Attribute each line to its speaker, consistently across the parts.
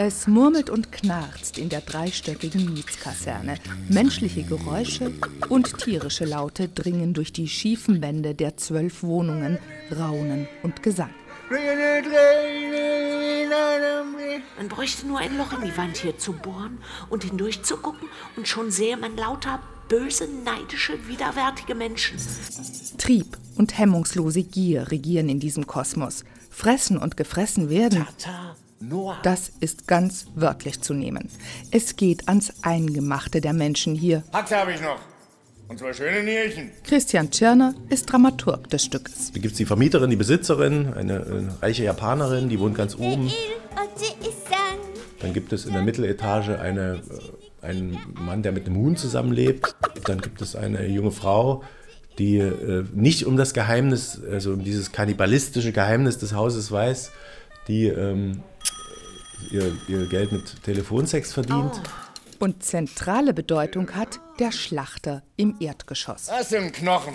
Speaker 1: Es murmelt und knarzt in der dreistöckigen Mietskaserne. Menschliche Geräusche und tierische Laute dringen durch die schiefen Wände der zwölf Wohnungen, Raunen und Gesang.
Speaker 2: Man bräuchte nur ein Loch in die Wand hier zu bohren und hindurch zu gucken und schon sähe man lauter böse, neidische, widerwärtige Menschen.
Speaker 1: Trieb und hemmungslose Gier regieren in diesem Kosmos. Fressen und gefressen werden. Das ist ganz wörtlich zu nehmen. Es geht ans Eingemachte der Menschen hier.
Speaker 3: Haxe habe ich noch. Und zwar schöne Nierchen.
Speaker 1: Christian Tschirner ist Dramaturg des Stückes.
Speaker 4: Da gibt es die Vermieterin, die Besitzerin, eine, eine reiche Japanerin, die wohnt ganz oben. Dann gibt es in der Mitteletage eine, äh, einen Mann, der mit einem Huhn zusammenlebt. Dann gibt es eine junge Frau, die äh, nicht um das Geheimnis, also um dieses kannibalistische Geheimnis des Hauses weiß, die ähm, ihr, ihr Geld mit Telefonsex verdient.
Speaker 1: Oh. Und zentrale Bedeutung hat der Schlachter im Erdgeschoss.
Speaker 3: Das sind Knochen.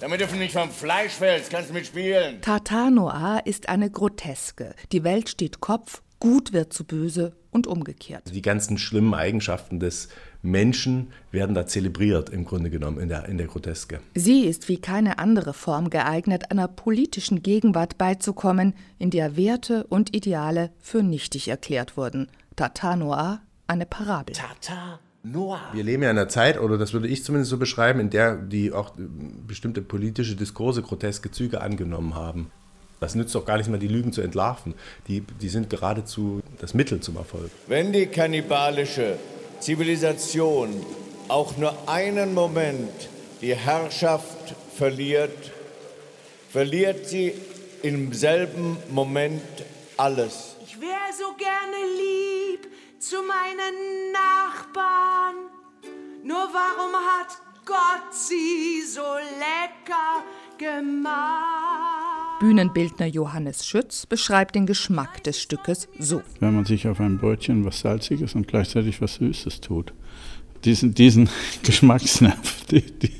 Speaker 3: Damit du nicht vom Fleisch fällst, kannst du mitspielen.
Speaker 1: Tartar Noir ist eine Groteske. Die Welt steht Kopf, gut wird zu böse und umgekehrt.
Speaker 4: Die ganzen schlimmen Eigenschaften des Menschen werden da zelebriert, im Grunde genommen, in der, in der Groteske.
Speaker 1: Sie ist wie keine andere Form geeignet, einer politischen Gegenwart beizukommen, in der Werte und Ideale für nichtig erklärt wurden. Tartar Noir, eine Parabel.
Speaker 2: Tartar Noir.
Speaker 4: Wir leben ja in einer Zeit, oder das würde ich zumindest so beschreiben, in der die auch äh, bestimmte politische Diskurse groteske Züge angenommen haben. Das nützt doch gar nicht mehr, die Lügen zu entlarven. Die, die sind geradezu das Mittel zum Erfolg.
Speaker 3: Wenn die kannibalische Zivilisation auch nur einen Moment die Herrschaft verliert, verliert sie im selben Moment alles.
Speaker 2: Ich wäre so gerne lieb zu meinen Nachbarn. Nur warum hat Gott sie so lecker gemacht?
Speaker 1: Bühnenbildner Johannes Schütz beschreibt den Geschmack des Stückes so.
Speaker 5: Wenn man sich auf ein Brötchen was Salziges und gleichzeitig was Süßes tut. Diesen, diesen Geschmacksnerv, die, die,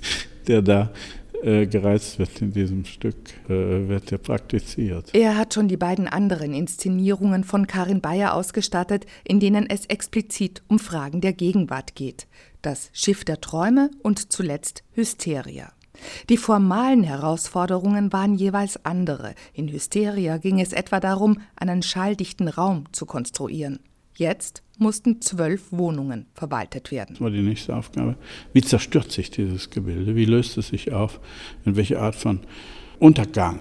Speaker 5: der da äh, gereizt wird in diesem Stück, äh, wird ja praktiziert.
Speaker 1: Er hat schon die beiden anderen Inszenierungen von Karin Bayer ausgestattet, in denen es explizit um Fragen der Gegenwart geht. Das Schiff der Träume und zuletzt Hysteria. Die formalen Herausforderungen waren jeweils andere. In Hysteria ging es etwa darum, einen schalldichten Raum zu konstruieren. Jetzt mussten zwölf Wohnungen verwaltet werden.
Speaker 5: Das war die nächste Aufgabe. Wie zerstört sich dieses Gebilde? Wie löst es sich auf? In welche Art von Untergang?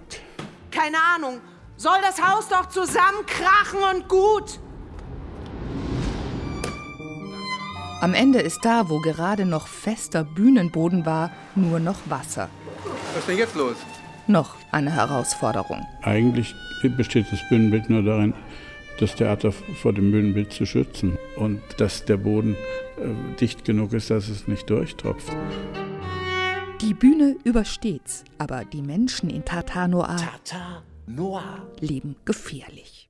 Speaker 2: Keine Ahnung. Soll das Haus doch zusammenkrachen und gut?
Speaker 1: Am Ende ist da, wo gerade noch fester Bühnenboden war, nur noch Wasser.
Speaker 6: Was ist denn jetzt los?
Speaker 1: Noch eine Herausforderung.
Speaker 5: Eigentlich besteht das Bühnenbild nur darin, das Theater vor dem Bühnenbild zu schützen und dass der Boden äh, dicht genug ist, dass es nicht durchtropft.
Speaker 1: Die Bühne übersteht's, aber die Menschen in Tartar Noir
Speaker 2: Tartar Noir.
Speaker 1: leben gefährlich.